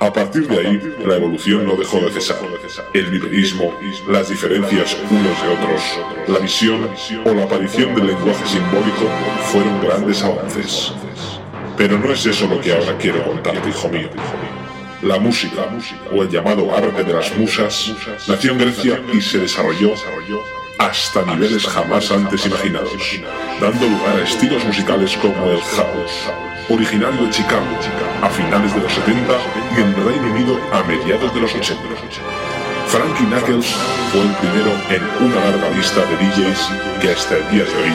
A partir de ahí, la evolución no dejó de cesar. El viverismo, las diferencias unos de otros, la visión o la aparición del lenguaje simbólico fueron grandes avances. Pero no es eso lo que ahora quiero contarte, hijo mío. La música, o el llamado arte de las musas, nació en Grecia y se desarrolló hasta niveles jamás antes imaginados, dando lugar a estilos musicales como el house, originario de Chicago a finales de los 70 y en Reino Unido a mediados de los 80. Frankie Knuckles fue el primero en una larga lista de DJs que hasta el día de hoy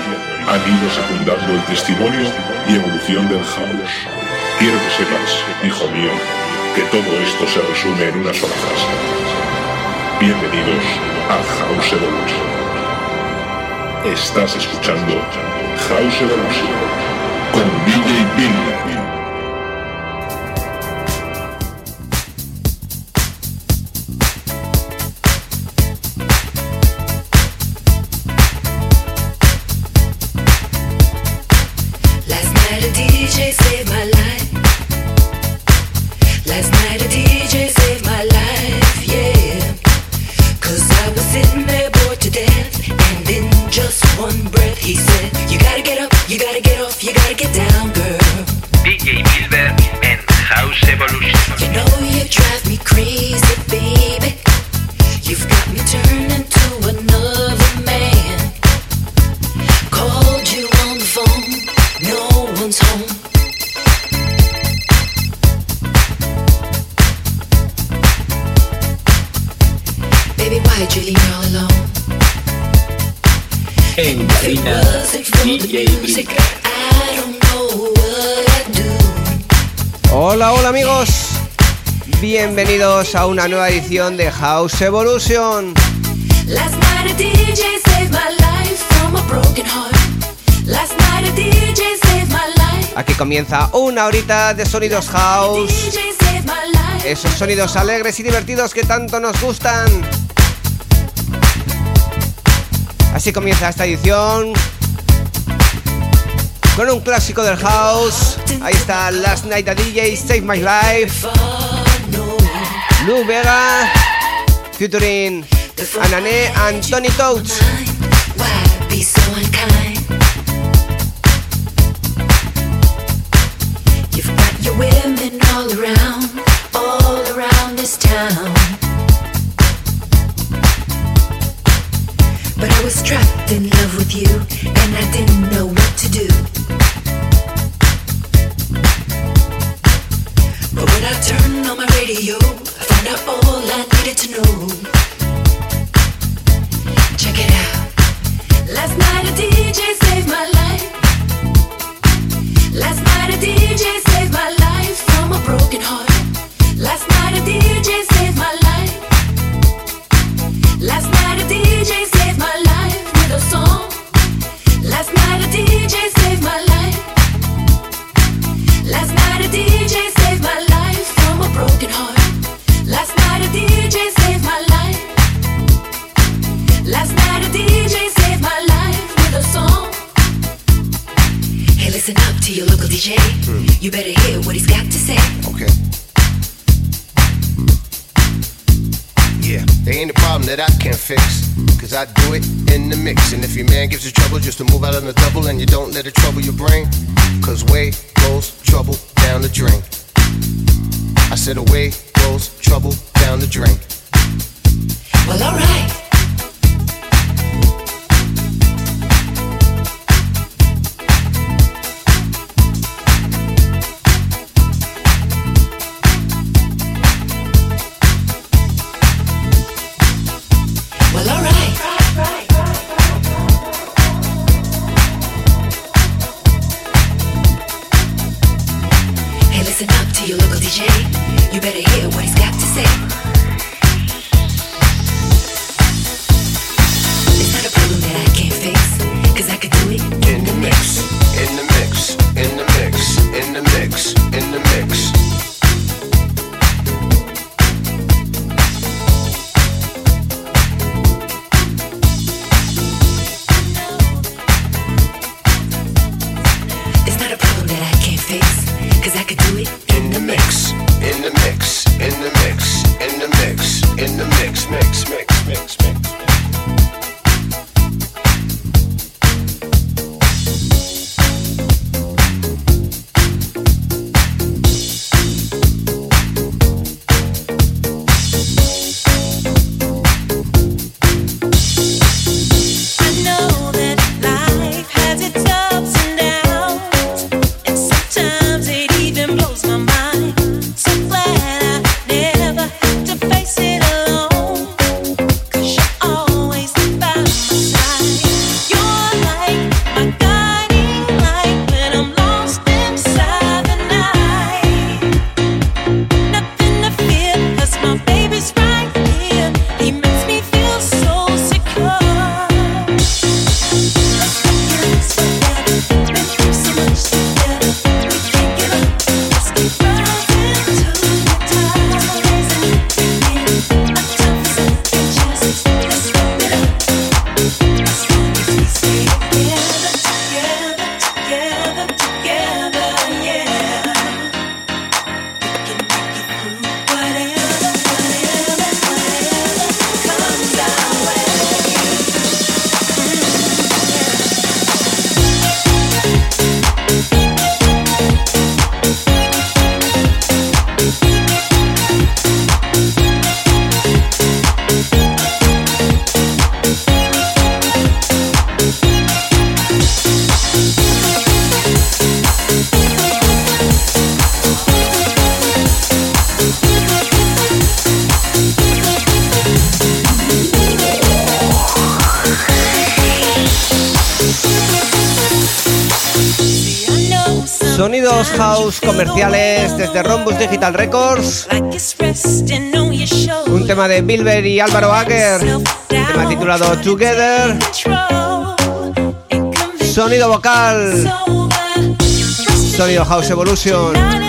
han ido secundando el testimonio y evolución del house. Quiero que sepas, hijo mío, que todo esto se resume en una sola frase. Bienvenidos a House Evolution. Estás escuchando House Evolution con DJ Pink. One breath, he said, You gotta get up, you gotta get off, you gotta get down, Bienvenidos a una nueva edición de House Evolution. Last night a DJ saved my life from a broken heart. Last night a DJ saved my life. Aquí comienza una horita de sonidos house. Esos sonidos alegres y divertidos que tanto nos gustan. Así comienza esta edición. Con un clásico del house. Ahí está Last Night a DJ Save My Life. Lou Vega. Featuring Anané and Tony Toads. Why be so unkind? You've got your women all around, all around this town. But I was trapped in love with you, and I didn't know what to do. But when I turned on my radio, your man gives you trouble just to move out on the double and you don't let it trouble your brain. Cause way goes trouble down the drain. I said away goes trouble down the drain. Well, alright. Sonidos house comerciales desde Rombus Digital Records. Un tema de Bilber y Álvaro Ager. Tema titulado Together. Sonido vocal. Sonido House Evolution.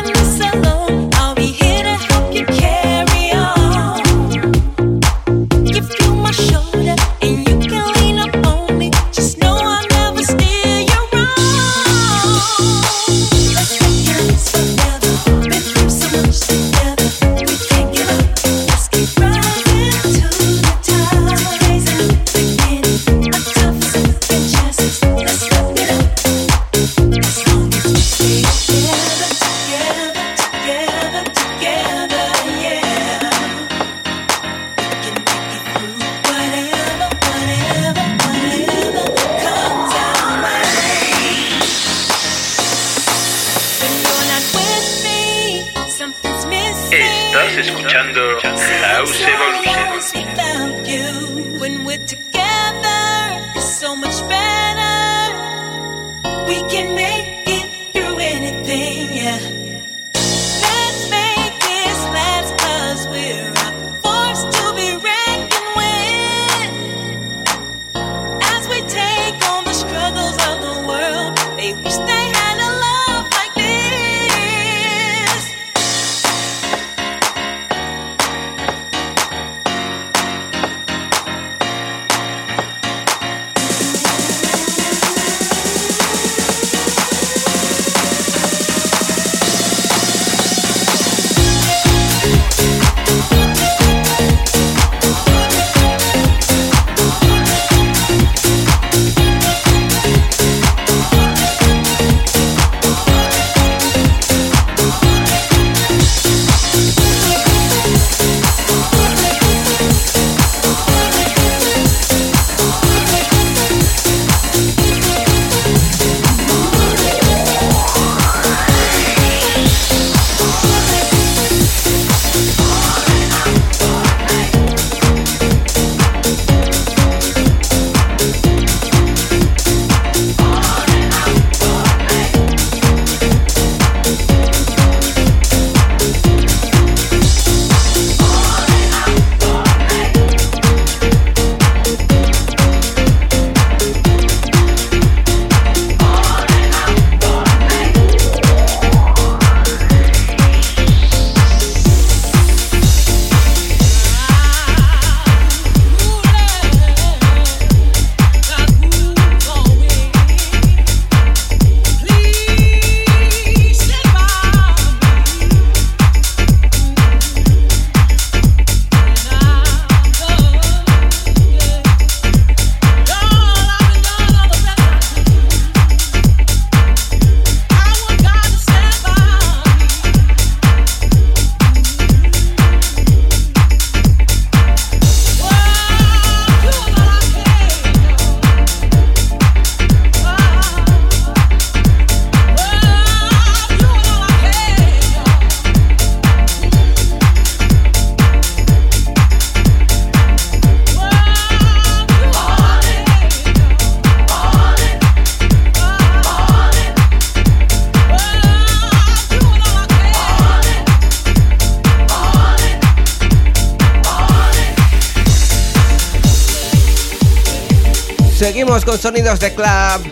Sonidos de club.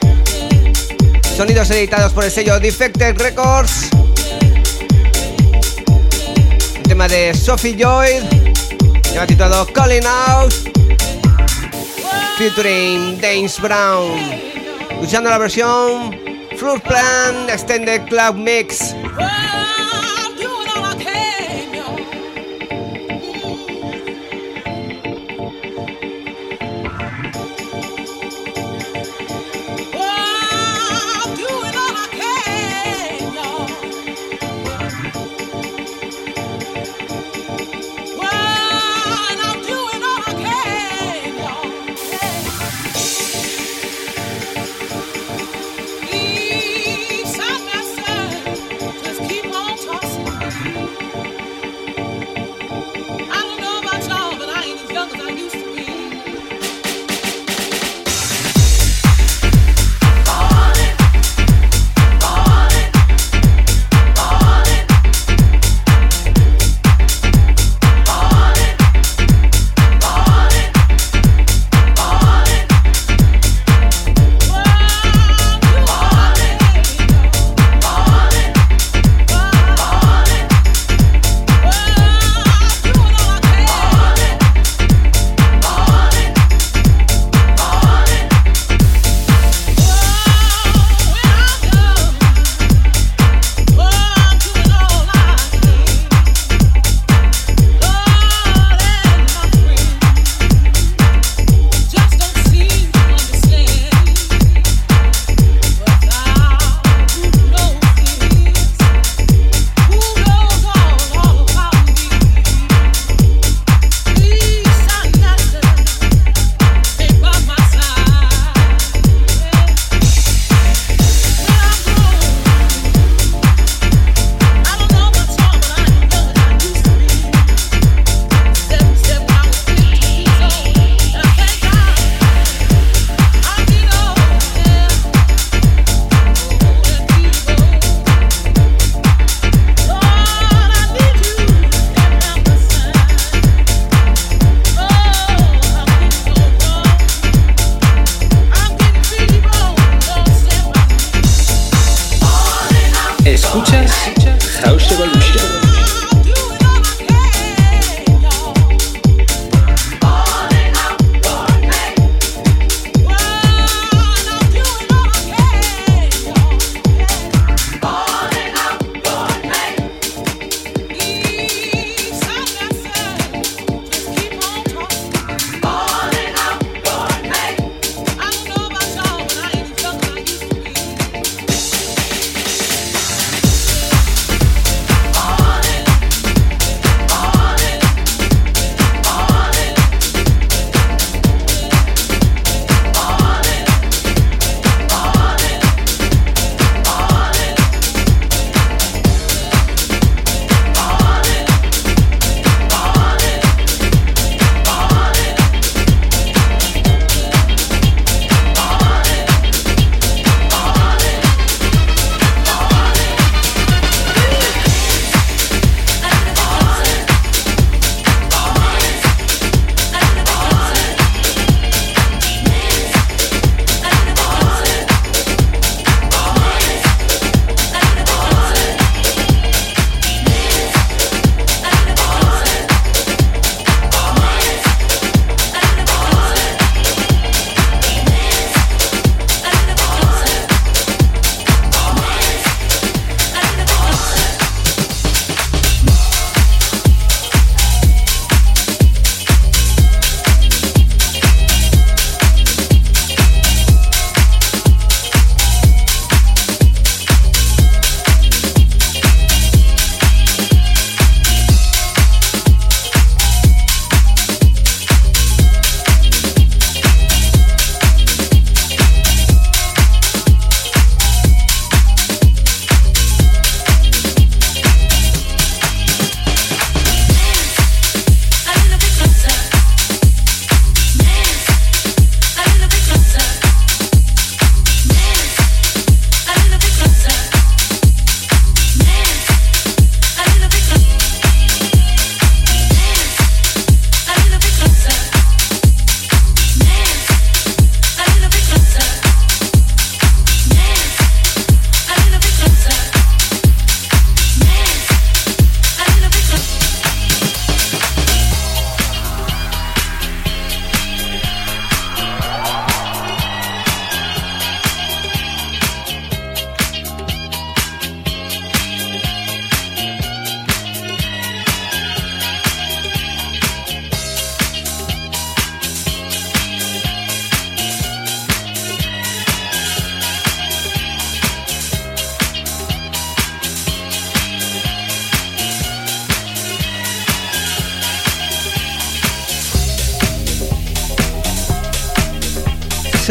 Sonidos editados por el sello Defected Records. tema de Sophie Joy. Tema titulado Calling Out. Featuring Danes Brown. Usando la versión Fruit Plan Extended Club Mix.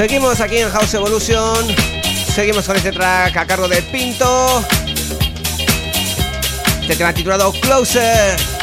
Seguimos aquí en House Evolution. Seguimos con este track a cargo de Pinto. Este tema titulado Closer.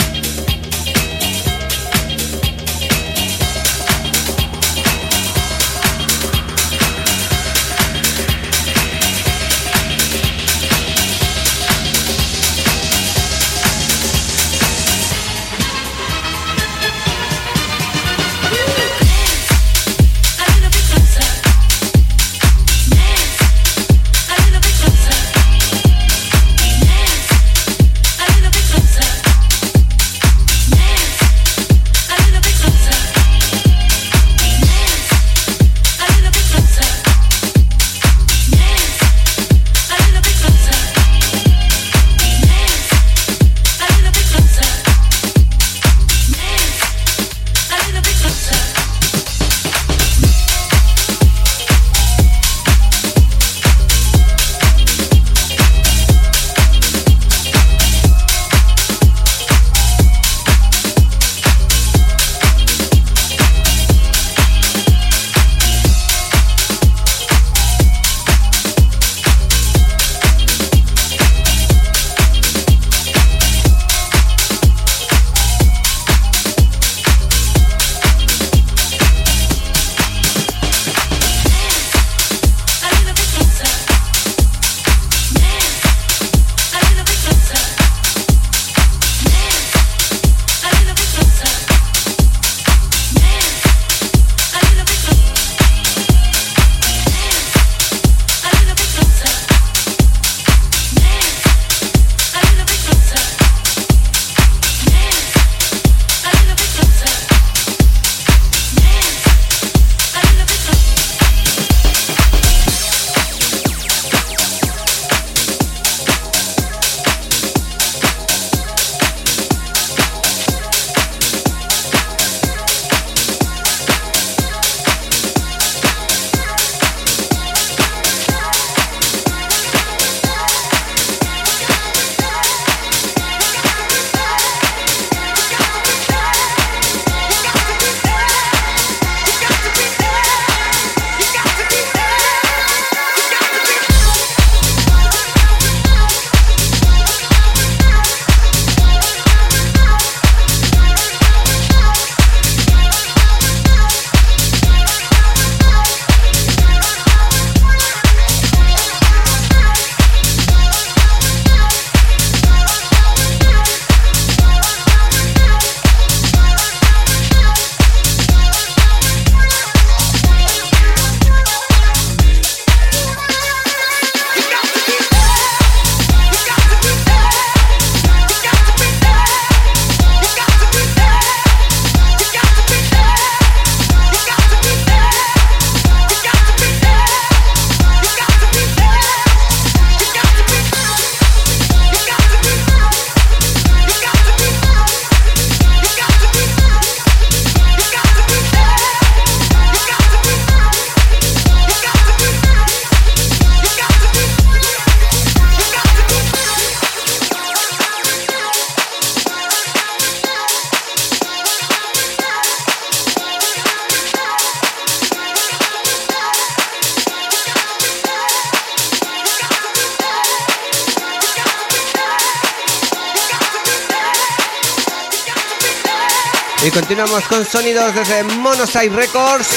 Continuamos con sonidos desde Monoside Records.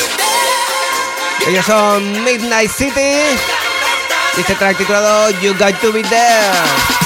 Ellos son Midnight City. Y este track titulado You Got to Be There.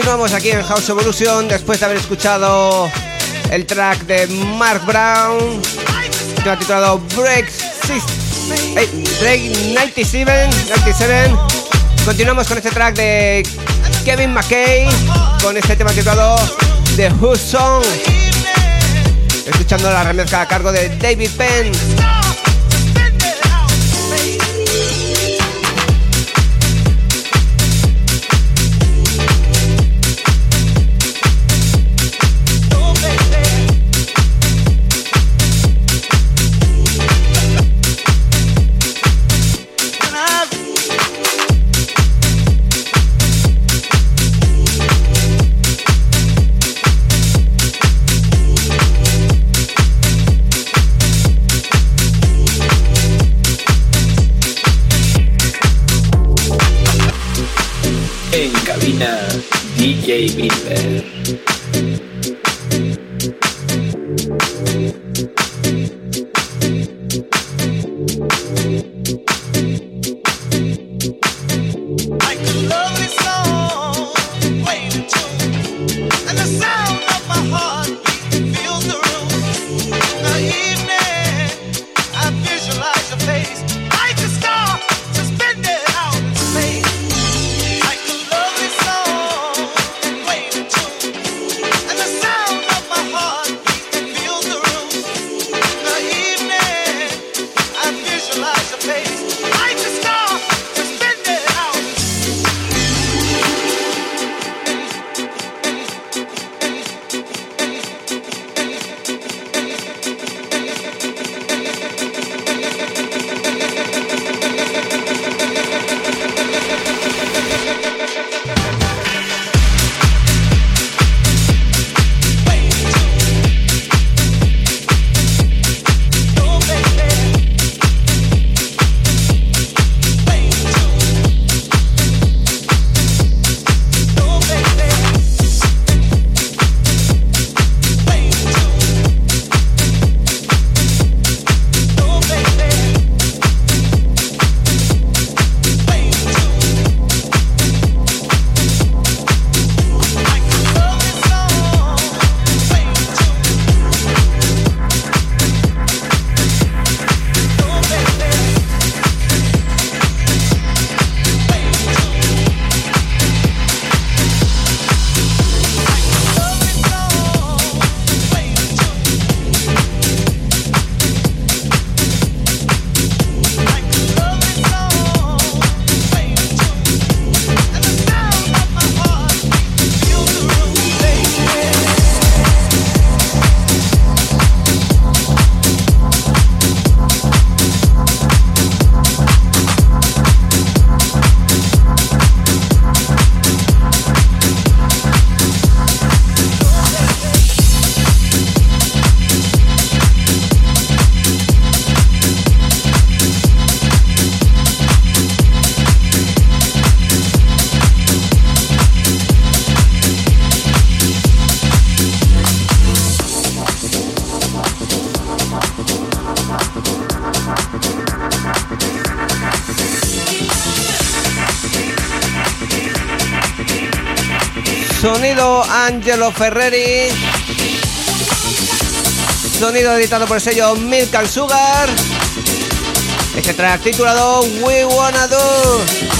Continuamos aquí en House Evolution después de haber escuchado el track de Mark Brown, que ha titulado Break, 97, 97. Continuamos con este track de Kevin McKay, con este tema titulado The Who Song, escuchando la remezcla a cargo de David Penn. Angelo Ferreri. Sonido editado por el sello Milk and Sugar. Este track titulado We Wanna Do.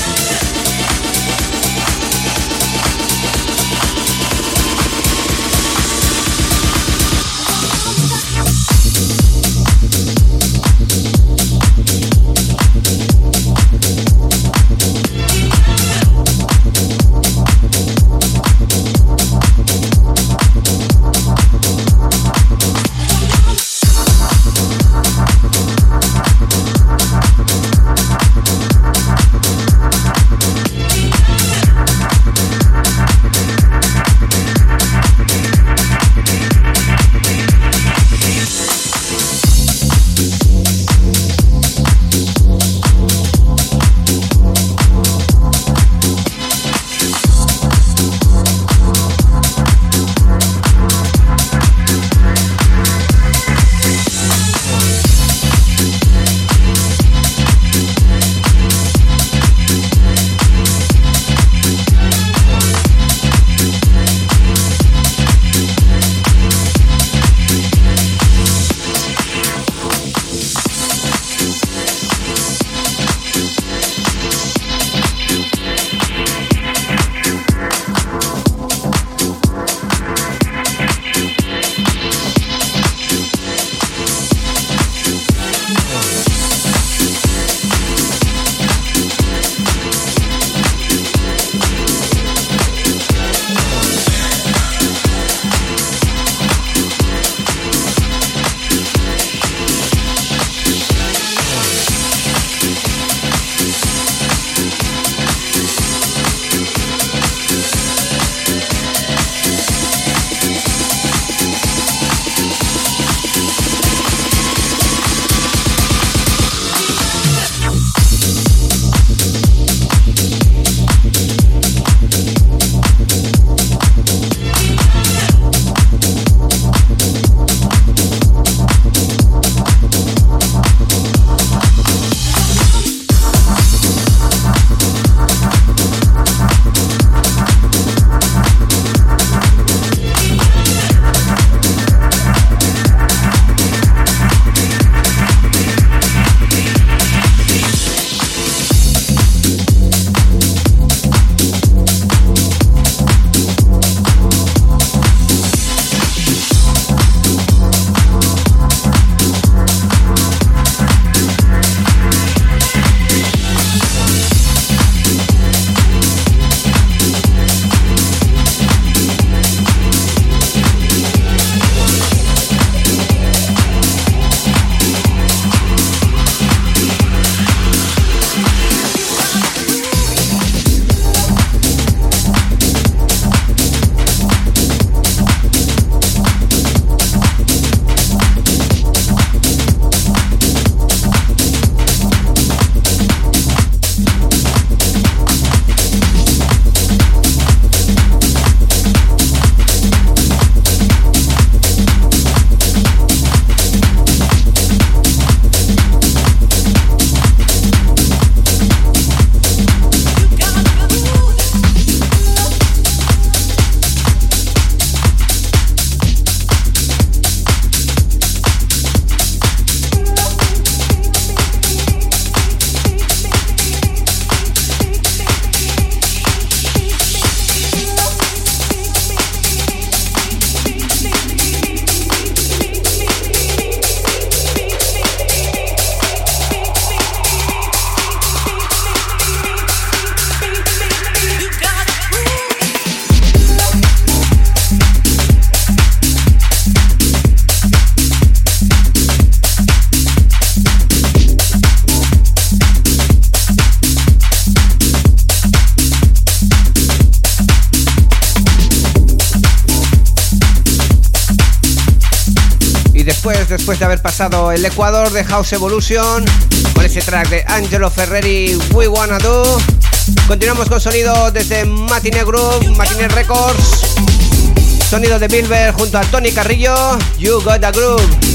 El Ecuador de House Evolution con ese track de Angelo Ferreri, We Wanna Do. Continuamos con sonido desde Matinee Group, Matinee Records. Sonido de Bilber junto a Tony Carrillo, You Got the Groove.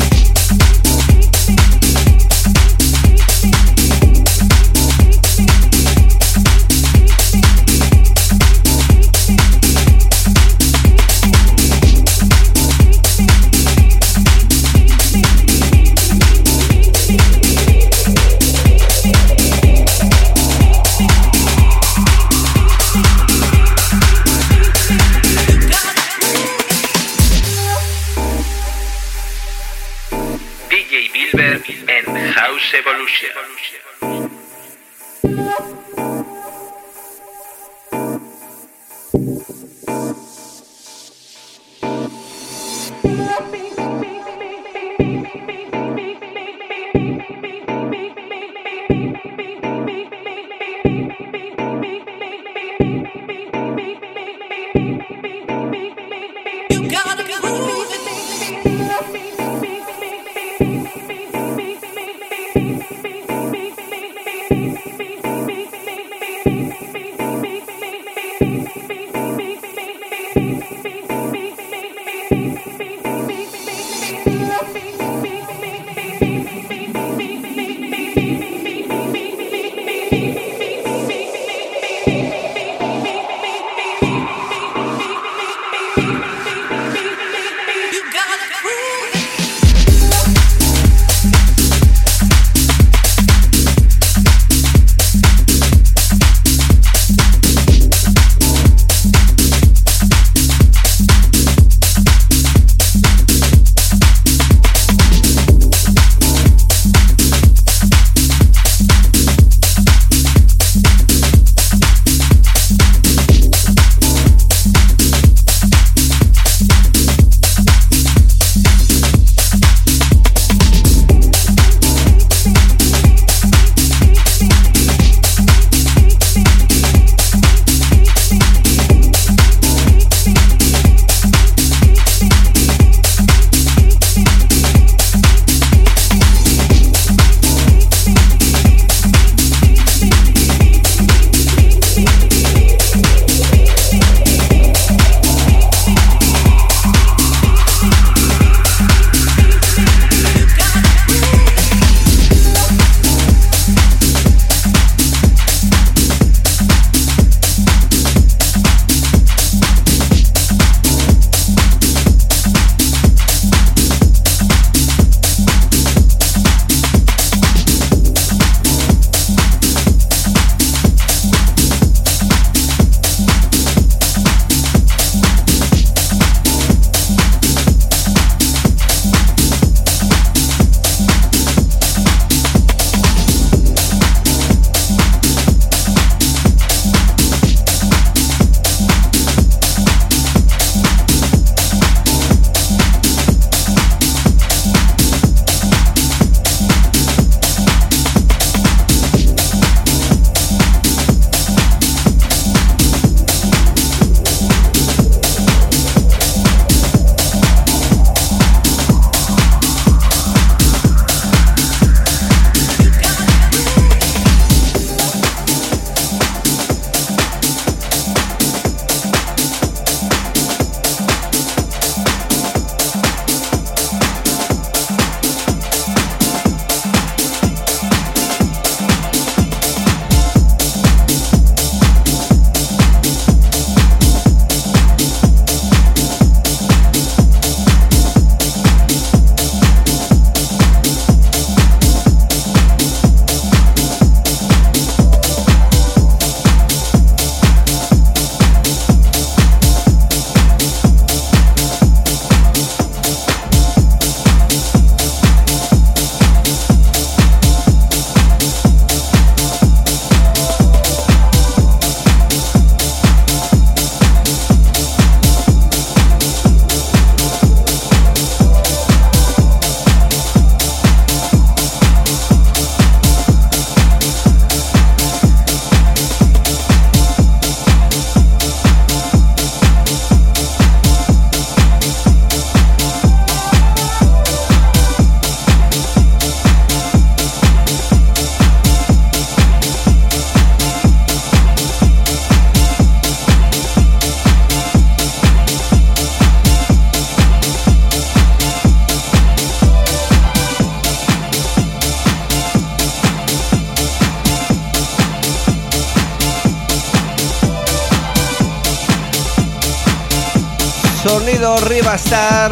Rivastar.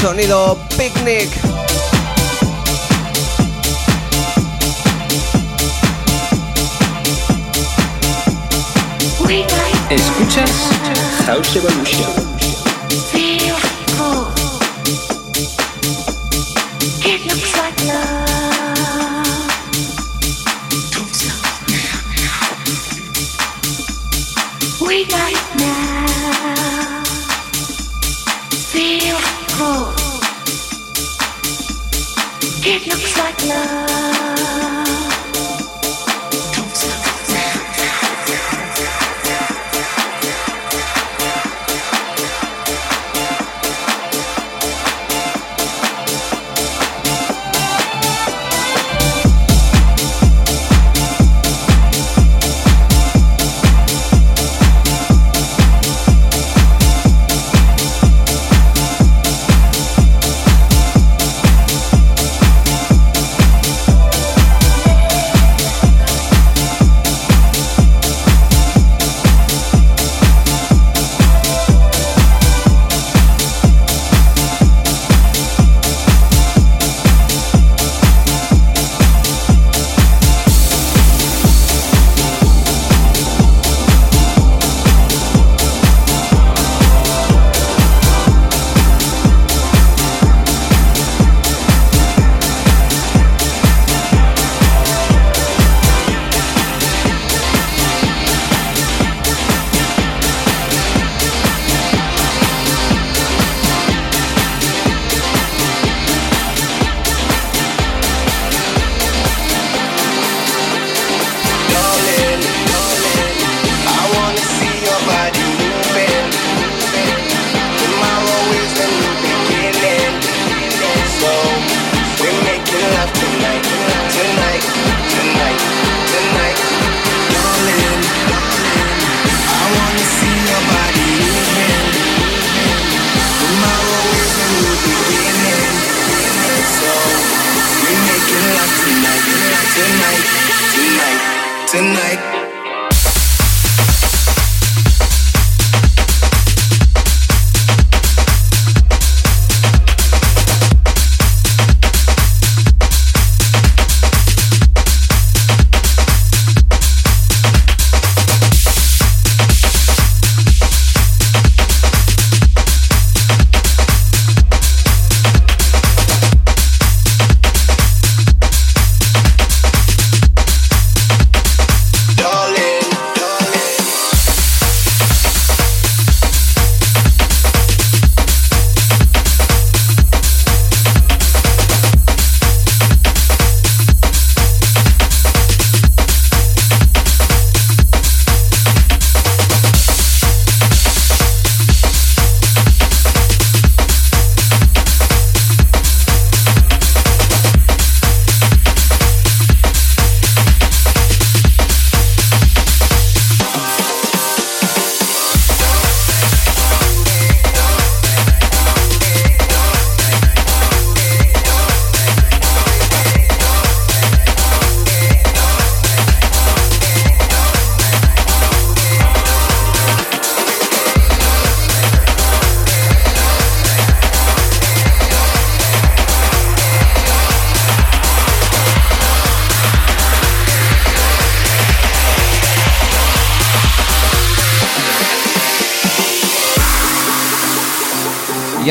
Sonido Picnic. Escuchas House Evolution. Y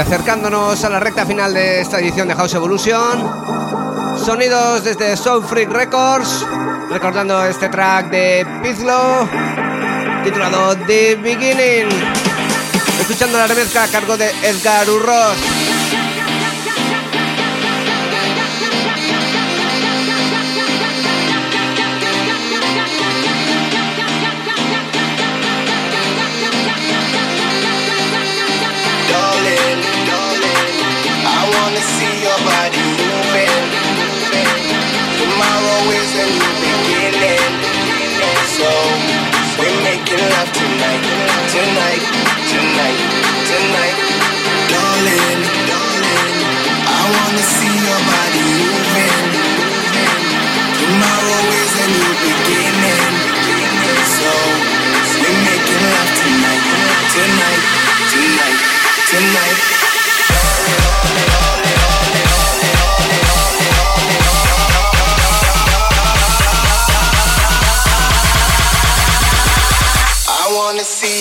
acercándonos a la recta final de esta edición de House Evolution, sonidos desde Soul Freak Records, recordando este track de Pizlo, titulado The Beginning, escuchando la remezcla a cargo de Edgar Urroz. Tonight, tonight, tonight,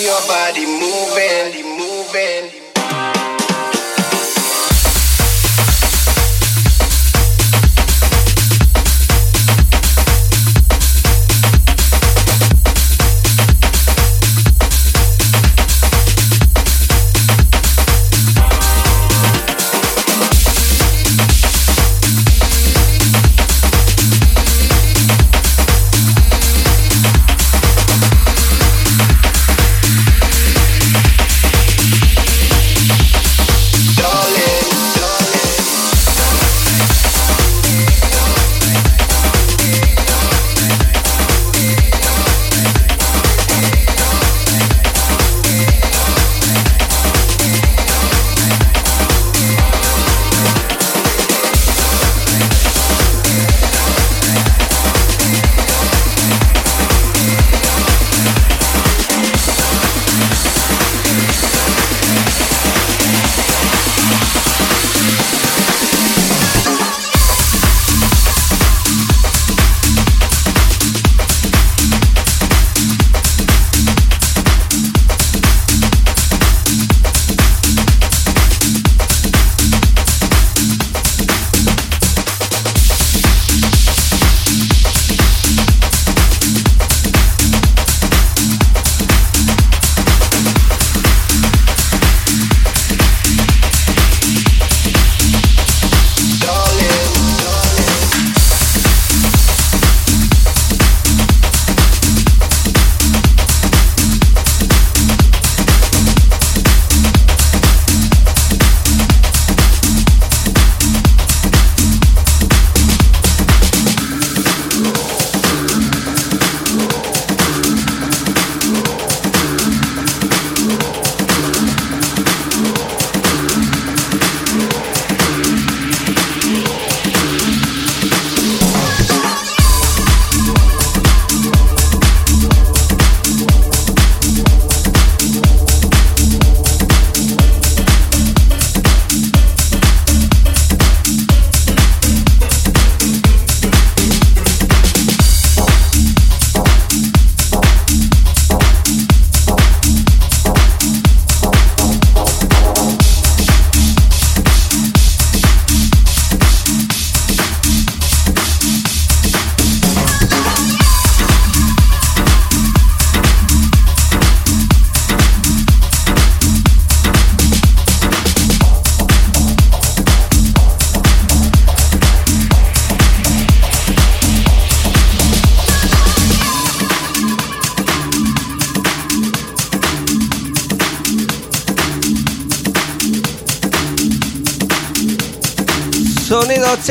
your body.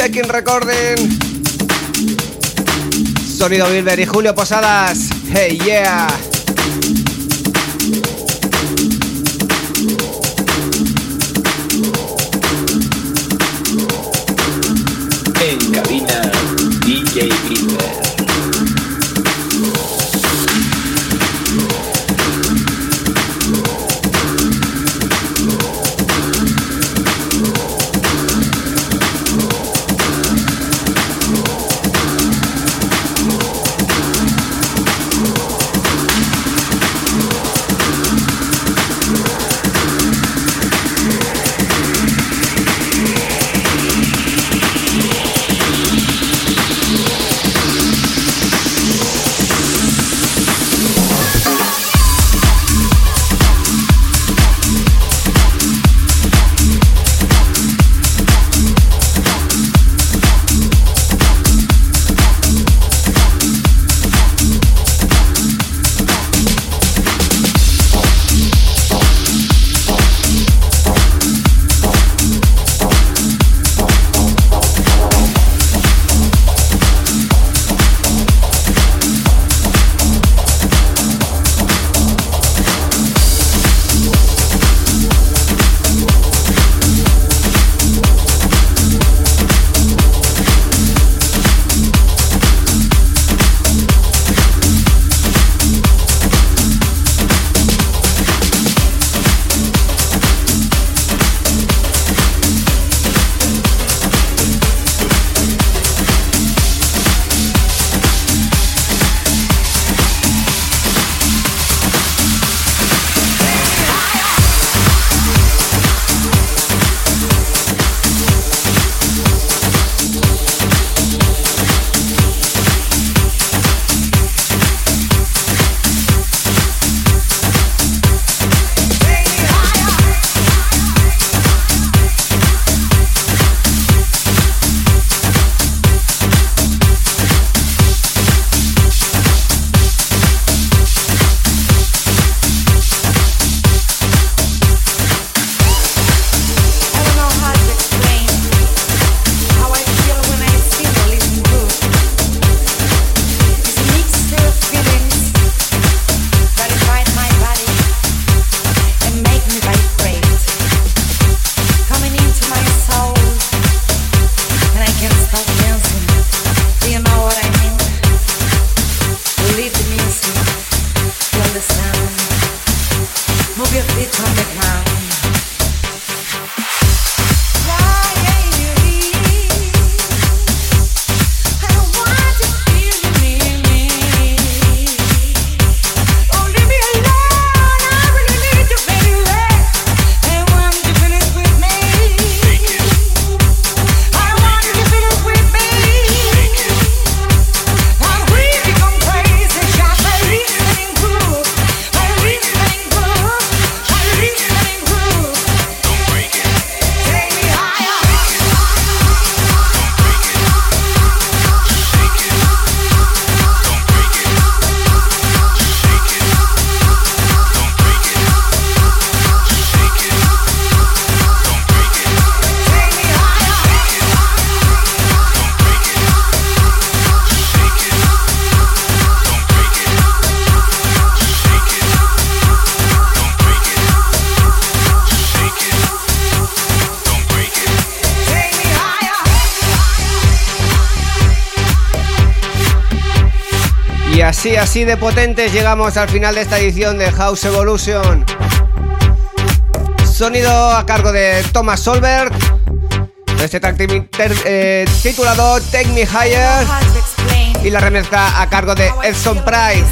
Checking Recording. Sonido Bilber y Julio Posadas. Hey, yeah. Y así, así de potentes llegamos al final de esta edición de House Evolution. Sonido a cargo de Thomas Solberg. Este track eh, titulado Take Me Higher. Y la remezcla a cargo de Edson Price.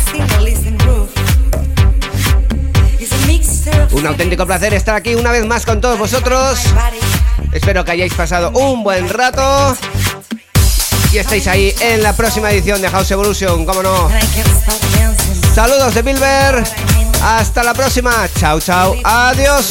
Un auténtico placer estar aquí una vez más con todos vosotros. Espero que hayáis pasado un buen rato. Y estéis ahí en la próxima edición de House Evolution, como no. Saludos de Bilber. Hasta la próxima. Chao, chao. Adiós.